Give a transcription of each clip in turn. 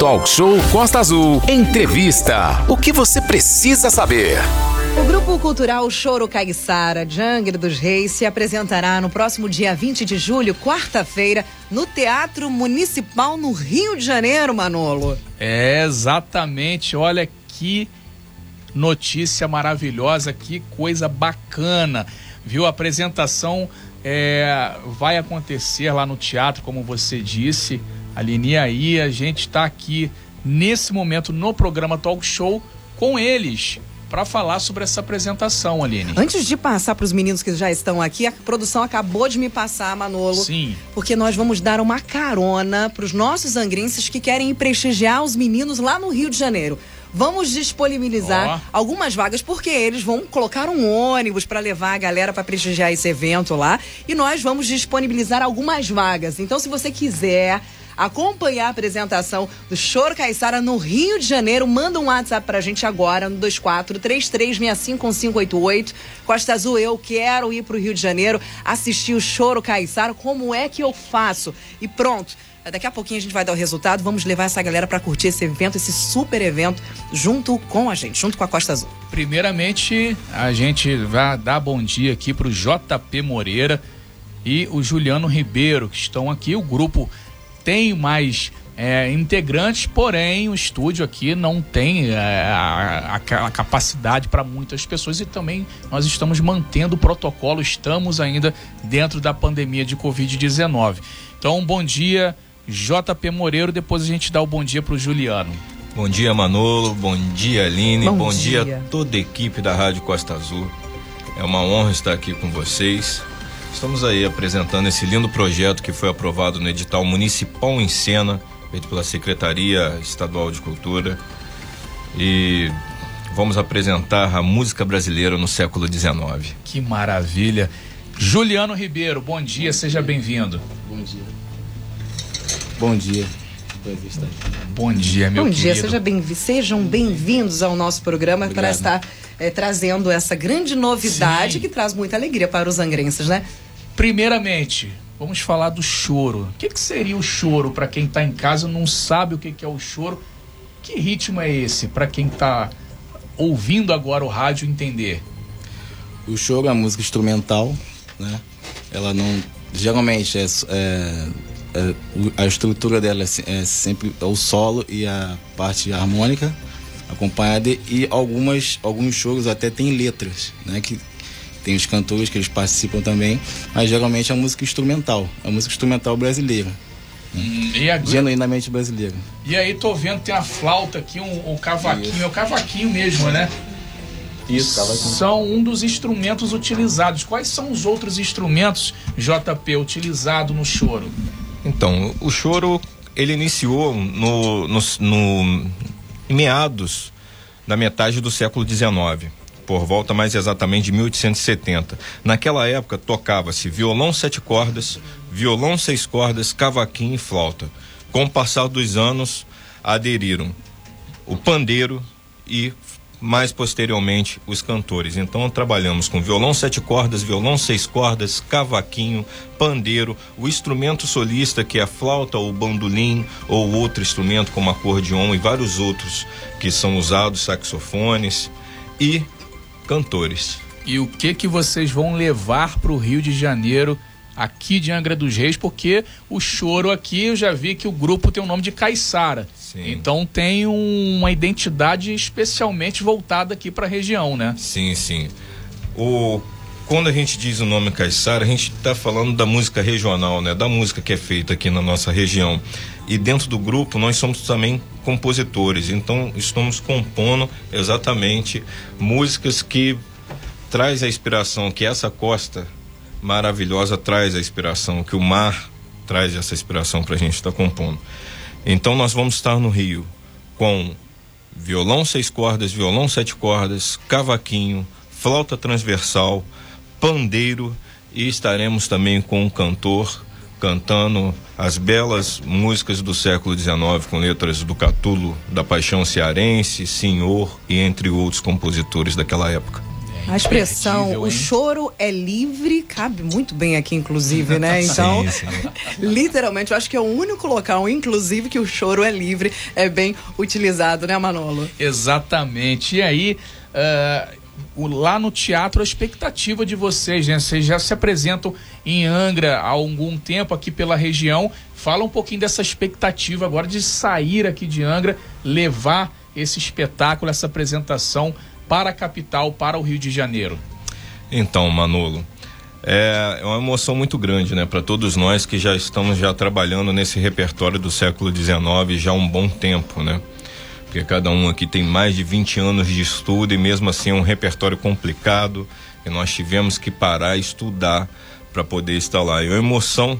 Talk Show Costa Azul. Entrevista. O que você precisa saber? O Grupo Cultural Choro Caiçara, de Angra dos Reis, se apresentará no próximo dia 20 de julho, quarta-feira, no Teatro Municipal no Rio de Janeiro, Manolo. É, exatamente. Olha que notícia maravilhosa, que coisa bacana. Viu? A apresentação é, vai acontecer lá no teatro, como você disse, Aline. E aí a gente está aqui nesse momento no programa Talk Show com eles para falar sobre essa apresentação, Aline. Antes de passar para os meninos que já estão aqui, a produção acabou de me passar, Manolo. Sim. Porque nós vamos dar uma carona para os nossos angrenses que querem prestigiar os meninos lá no Rio de Janeiro. Vamos disponibilizar oh. algumas vagas, porque eles vão colocar um ônibus para levar a galera para prestigiar esse evento lá. E nós vamos disponibilizar algumas vagas. Então, se você quiser acompanhar a apresentação do Choro Caiçara no Rio de Janeiro, manda um WhatsApp pra gente agora no 2433651588. Costa Azul, eu quero ir pro Rio de Janeiro assistir o Choro Caiçara. Como é que eu faço? E pronto. Daqui a pouquinho a gente vai dar o resultado. Vamos levar essa galera para curtir esse evento, esse super evento, junto com a gente, junto com a Costa Azul. Primeiramente, a gente vai dar bom dia aqui para o JP Moreira e o Juliano Ribeiro, que estão aqui. O grupo tem mais é, integrantes, porém o estúdio aqui não tem é, a, capacidade para muitas pessoas e também nós estamos mantendo o protocolo, estamos ainda dentro da pandemia de Covid-19. Então, bom dia, JP Moreiro, depois a gente dá o bom dia para o Juliano. Bom dia, Manolo, bom dia, Aline, bom, bom dia. dia a toda a equipe da Rádio Costa Azul. É uma honra estar aqui com vocês. Estamos aí apresentando esse lindo projeto que foi aprovado no edital Municipal em Cena, feito pela Secretaria Estadual de Cultura. E vamos apresentar a música brasileira no século XIX. Que maravilha! Juliano Ribeiro, bom dia, seja bem-vindo. Bom dia. Bom dia. Bom dia, meu Bom querido. dia, seja bem, sejam bem-vindos ao nosso programa Obrigado. para estar é, trazendo essa grande novidade Sim. que traz muita alegria para os angrenses, né? Primeiramente, vamos falar do choro. O que, que seria o choro para quem está em casa e não sabe o que, que é o choro? Que ritmo é esse para quem está ouvindo agora o rádio entender? O choro é uma música instrumental, né? Ela não geralmente é, é a estrutura dela é, é sempre o solo e a parte harmônica acompanhada e algumas alguns shows até tem letras, né, que tem os cantores que eles participam também, mas geralmente é música instrumental, é música instrumental brasileira. Né? Hum, a... Genuinamente brasileira. E aí tô vendo tem a flauta aqui, um, um cavaquinho, Isso. é o cavaquinho mesmo, né? Isso, cavaquinho. São um dos instrumentos utilizados. Quais são os outros instrumentos, JP, utilizado no choro? Então, o choro ele iniciou no, no, no meados da metade do século XIX, por volta mais exatamente de 1870. Naquela época tocava-se violão sete cordas, violão seis cordas, cavaquinho e flauta. Com o passar dos anos, aderiram o pandeiro e mais posteriormente os cantores. Então trabalhamos com violão sete cordas, violão seis cordas, cavaquinho, pandeiro, o instrumento solista que é a flauta ou bandolim ou outro instrumento como acordeon e vários outros que são usados, saxofones e cantores. E o que que vocês vão levar para o Rio de Janeiro? aqui de Angra dos Reis, porque o choro aqui eu já vi que o grupo tem o nome de Caiçara. Sim. Então tem um, uma identidade especialmente voltada aqui para a região, né? Sim, sim. O quando a gente diz o nome Caiçara, a gente está falando da música regional, né? Da música que é feita aqui na nossa região. E dentro do grupo nós somos também compositores, então estamos compondo exatamente músicas que traz a inspiração que essa costa maravilhosa traz a inspiração, que o mar traz essa inspiração para a gente estar tá compondo. Então nós vamos estar no Rio com violão seis cordas, violão sete cordas, cavaquinho, flauta transversal, pandeiro e estaremos também com um cantor cantando as belas músicas do século XIX com letras do Catulo, da Paixão Cearense, Senhor e entre outros compositores daquela época. A expressão o choro é livre cabe muito bem aqui, inclusive, né? Então, sim, sim. literalmente, eu acho que é o único local, inclusive, que o choro é livre, é bem utilizado, né, Manolo? Exatamente. E aí, uh, lá no teatro, a expectativa de vocês, né? Vocês já se apresentam em Angra há algum tempo aqui pela região. Fala um pouquinho dessa expectativa agora de sair aqui de Angra, levar esse espetáculo, essa apresentação para a capital, para o Rio de Janeiro? Então, Manolo, é, é uma emoção muito grande, né, para todos nós que já estamos já trabalhando nesse repertório do século XIX já há um bom tempo, né? Porque cada um aqui tem mais de 20 anos de estudo e mesmo assim é um repertório complicado e nós tivemos que parar e estudar para poder estar lá. E a emoção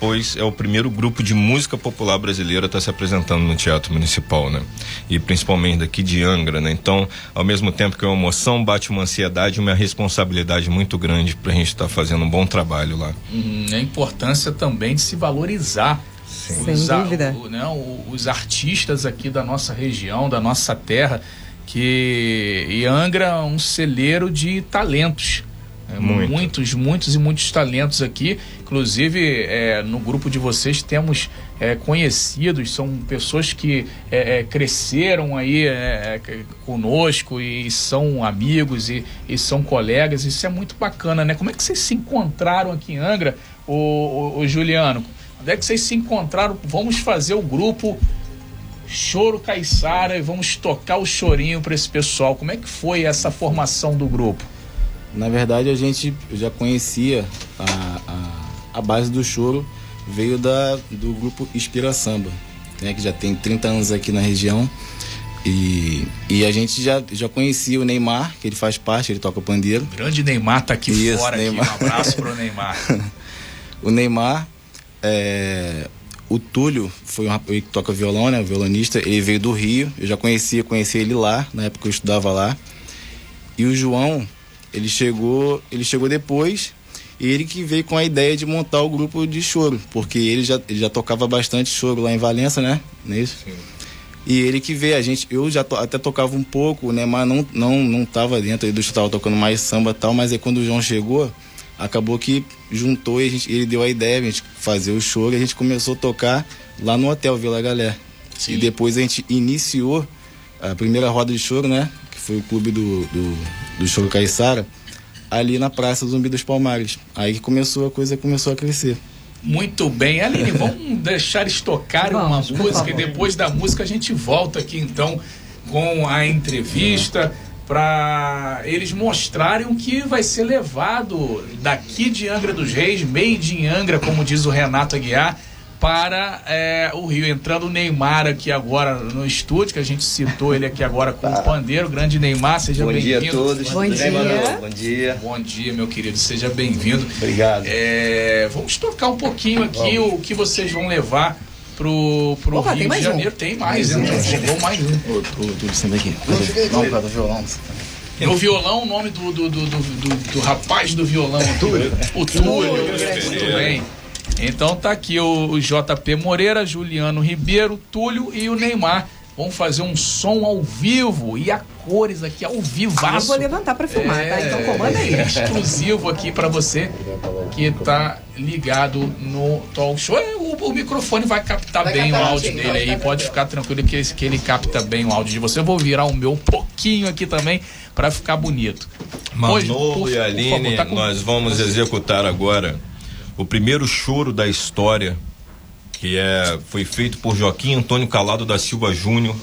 pois é o primeiro grupo de música popular brasileira a estar tá se apresentando no Teatro Municipal, né? E principalmente daqui de Angra, né? Então, ao mesmo tempo que é uma emoção, bate uma ansiedade e uma responsabilidade muito grande para a gente estar tá fazendo um bom trabalho lá. Hum, a importância também de se valorizar Sim. Sem dúvida. O, né, os artistas aqui da nossa região, da nossa terra, que e Angra é um celeiro de talentos. É, Muito. Muitos, muitos e muitos talentos aqui. Inclusive, é, no grupo de vocês temos é, conhecidos, são pessoas que é, é cresceram aí é, conosco e são amigos e, e, são colegas. Isso é muito bacana, né? Como é que vocês se encontraram aqui em Angra, o, o, o Juliano? Onde é que vocês se encontraram? Vamos fazer o grupo Choro Caiçara e vamos tocar o chorinho para esse pessoal. Como é que foi essa formação do grupo? Na verdade, a gente já conhecia a, a, a base do choro, veio da, do grupo Inspira Samba, né, que já tem 30 anos aqui na região. E, e a gente já, já conhecia o Neymar, que ele faz parte, ele toca pandeiro. Grande Neymar tá aqui Isso, fora, Neymar. Aqui. um abraço pro Neymar. o Neymar, é, o Túlio foi um rapaz que toca violão, né, violonista, ele veio do Rio, eu já conhecia, conheci ele lá, na época eu estudava lá. E o João, ele chegou, ele chegou depois e ele que veio com a ideia de montar o grupo de choro, porque ele já, ele já tocava bastante choro lá em Valença, né? Não é? Sim. E ele que veio, a gente, eu já to, até tocava um pouco, né? Mas não, não, não tava dentro aí do estava tocando mais samba e tal, mas aí quando o João chegou, acabou que juntou e a gente, ele deu a ideia de a gente fazer o choro e a gente começou a tocar lá no hotel Vila Galé. Sim. E depois a gente iniciou a primeira roda de choro, né? Foi o clube do, do, do Choro Caiçara, ali na Praça Zumbi dos Palmares. Aí que começou a coisa começou a crescer. Muito bem, Aline, vamos deixar estocar uma música e depois da música a gente volta aqui então com a entrevista para eles mostrarem o que vai ser levado daqui de Angra dos Reis, made in Angra, como diz o Renato Aguiar, para é, o Rio. Entrando o Neymar aqui agora no estúdio, que a gente citou ele aqui agora com tá. o pandeiro. Grande Neymar, seja bem-vindo. Bom dia a todos. Bom dia. Bom dia. Bom dia, meu querido. Seja bem-vindo. Obrigado. É, vamos tocar um pouquinho aqui vamos. o que vocês vão levar pro, pro Opa, Rio de Janeiro. Um. Tem mais, hein? Chegou mais um. Tudo, senta aqui. Vamos para o violão. No violão, o nome do, do, do, do, do rapaz do violão. O Túlio. O Túlio. Muito bem. Então tá aqui o, o JP Moreira, Juliano Ribeiro, Túlio e o Neymar. Vamos fazer um som ao vivo e a cores aqui ao vivo. Eu vou levantar para filmar, é, tá? Então comanda aí. Exclusivo aqui para você que tá ligado no talk show. É, o, o microfone vai captar vai bem captar o áudio dele aí. Pode ficar tranquilo que, que ele capta bem o áudio de você. Eu vou virar o meu um pouquinho aqui também para ficar bonito. Manolo e Aline, tá com... nós vamos executar agora o primeiro choro da história, que é, foi feito por Joaquim Antônio Calado da Silva Júnior.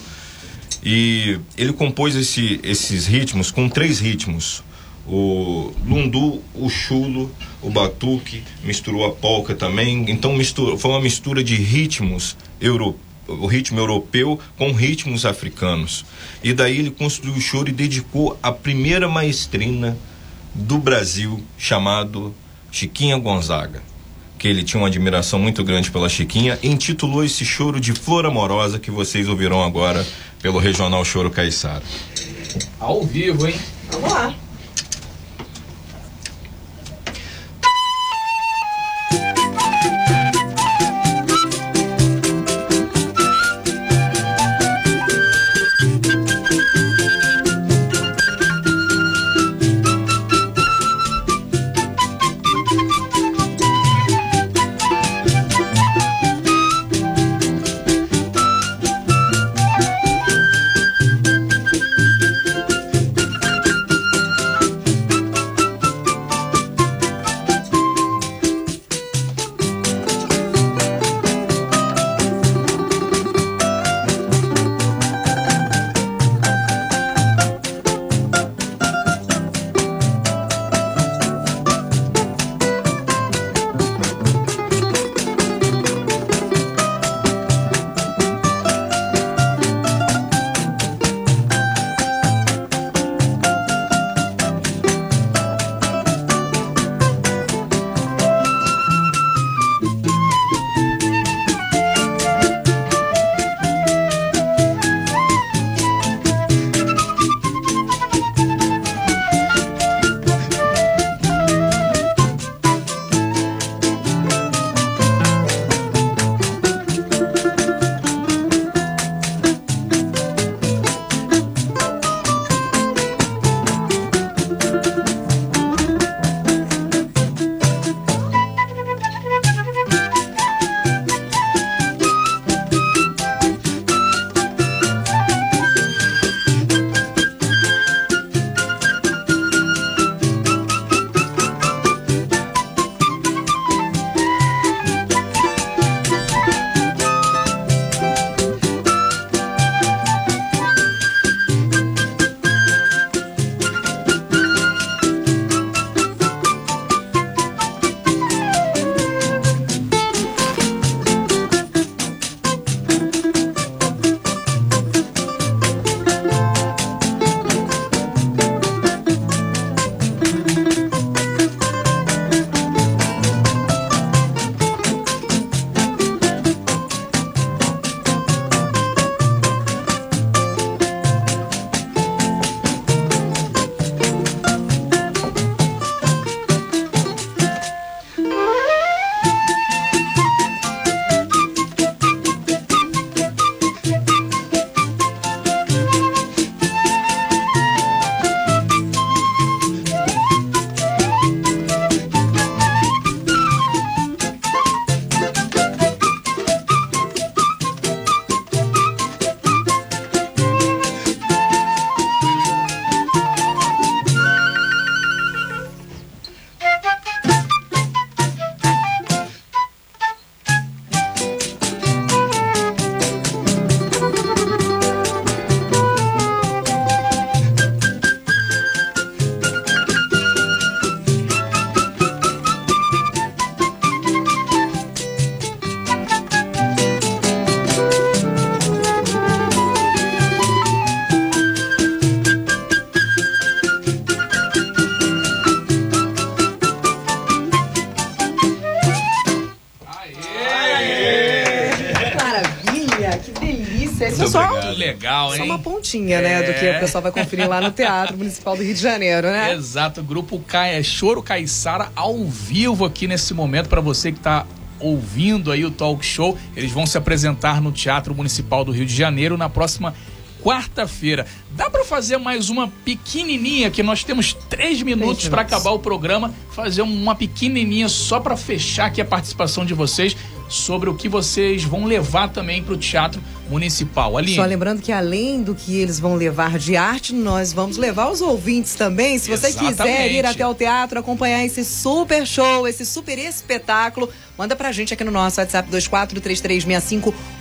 E ele compôs esse, esses ritmos com três ritmos. O lundu, o chulo, o batuque, misturou a polca também. Então foi uma mistura de ritmos europeus o ritmo europeu com ritmos africanos. E daí ele construiu o choro e dedicou a primeira maestrina do Brasil, chamado Chiquinha Gonzaga, que ele tinha uma admiração muito grande pela Chiquinha, intitulou esse choro de Flor Amorosa que vocês ouvirão agora pelo Regional Choro Caiçara. Ao vivo, hein? Vamos lá. Uma pontinha, né, do que É. o pessoal vai conferir lá no Teatro Municipal do Rio de Janeiro, né? Exato, grupo Ca- é, Choro Caiçara ao vivo aqui nesse momento para você que tá ouvindo aí o talk show. Eles vão se apresentar no Teatro Municipal do Rio de Janeiro na próxima quarta-feira. Dá para fazer mais uma pequenininha que nós temos três minutos para acabar o programa, fazer uma pequenininha só para fechar aqui a participação de vocês sobre o que vocês vão levar também para o Teatro Municipal. Ali. Só lembrando que além do que eles vão levar de arte, nós vamos levar os ouvintes também. Se você quiser Exatamente. ir até o teatro acompanhar esse super show, esse super espetáculo, manda pra gente aqui no nosso WhatsApp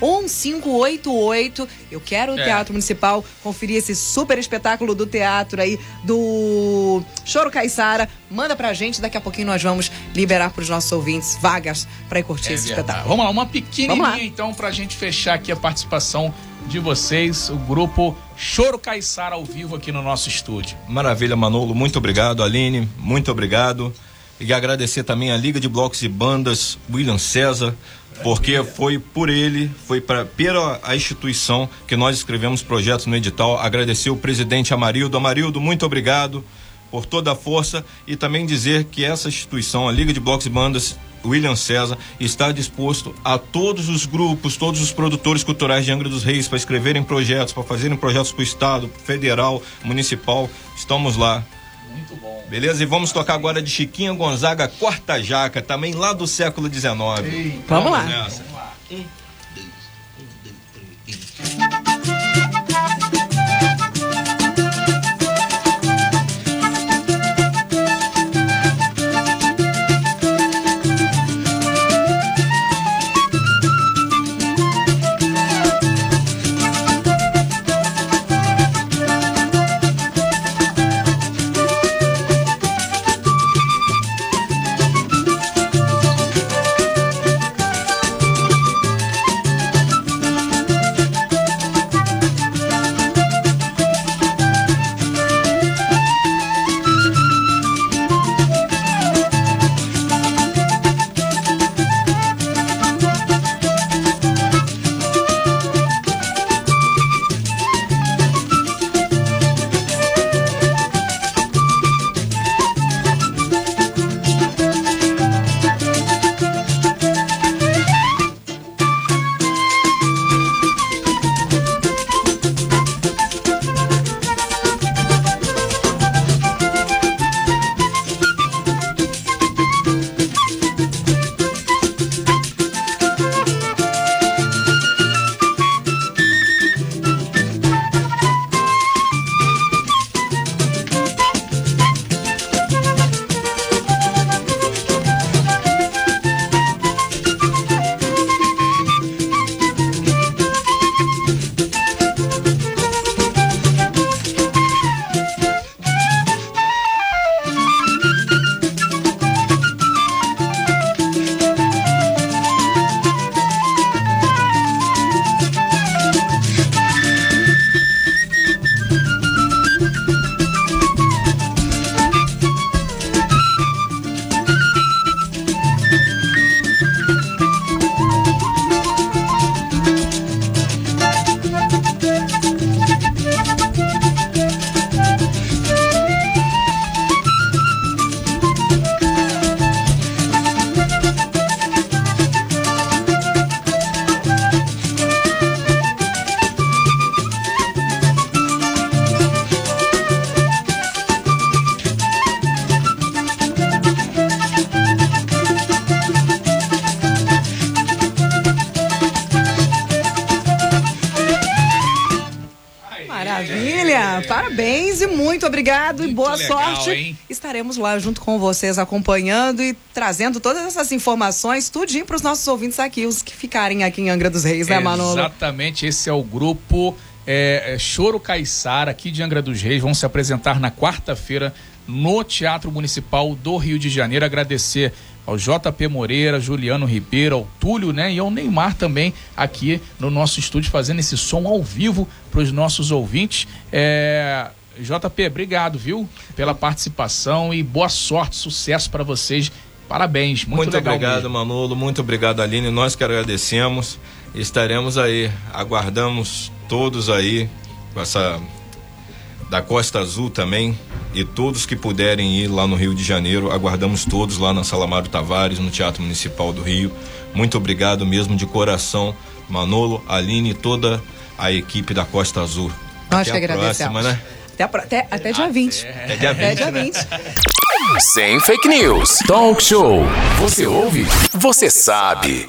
2433651588. Eu quero o É. Teatro Municipal conferir esse super espetáculo do teatro aí do Choro Caiçara. Manda pra gente, daqui a pouquinho nós vamos liberar pros nossos ouvintes vagas pra ir curtir É esse verdade. espetáculo. Vamos lá, uma Vamos pequenininha lá. então pra gente fechar aqui a participação de vocês, o grupo Choro Caiçara ao vivo aqui no nosso estúdio. Maravilha, Manolo. Muito obrigado, Aline. Muito obrigado. E agradecer também a Liga de Blocos e Bandas, William César, porque foi por ele, foi pra, pela a instituição que nós escrevemos projetos no edital. Agradecer o presidente Amarildo. Amarildo, muito obrigado por toda a força e também dizer que essa instituição, a Liga de Blocos e Bandas, William César, está disposto a todos os grupos, todos os produtores culturais de Angra dos Reis para escreverem projetos, para fazerem projetos para o Estado, federal, municipal. Estamos lá. Muito bom. Beleza? E vamos tocar agora de Chiquinha Gonzaga, Quarta Jaca, também lá do século XIX. Vamos lá. nessa. Maravilha! Parabéns e muito obrigado e Muito boa legal, sorte. hein? Estaremos lá junto com vocês acompanhando e trazendo todas essas informações, tudinho para os nossos ouvintes aqui, os que ficarem aqui em Angra dos Reis, né, Manolo? Exatamente, esse é o grupo é, é, Choro Caiçara, aqui de Angra dos Reis. Vão se apresentar na quarta-feira no Teatro Municipal do Rio de Janeiro. Agradecer ao JP Moreira, Juliano Ribeiro, ao Túlio, né? E ao Neymar também aqui no nosso estúdio fazendo esse som ao vivo para os nossos ouvintes. É, JP, obrigado, viu? Pela participação e boa sorte, sucesso para vocês. Parabéns, muito, Muito, legal obrigado, mesmo. Manolo. Muito obrigado, Aline. Nós que agradecemos. Estaremos aí, aguardamos todos aí, essa da Costa Azul também, e todos que puderem ir lá no Rio de Janeiro, aguardamos todos lá na Salamaro Tavares, no Teatro Municipal do Rio. Muito obrigado mesmo de coração, Manolo, Aline e toda a equipe da Costa Azul. Nós até que a próxima, né? Até, até, até dia 20. Até dia 20. Até dia 20. Né? Sem fake news. Talk show. Você ouve? Você sabe.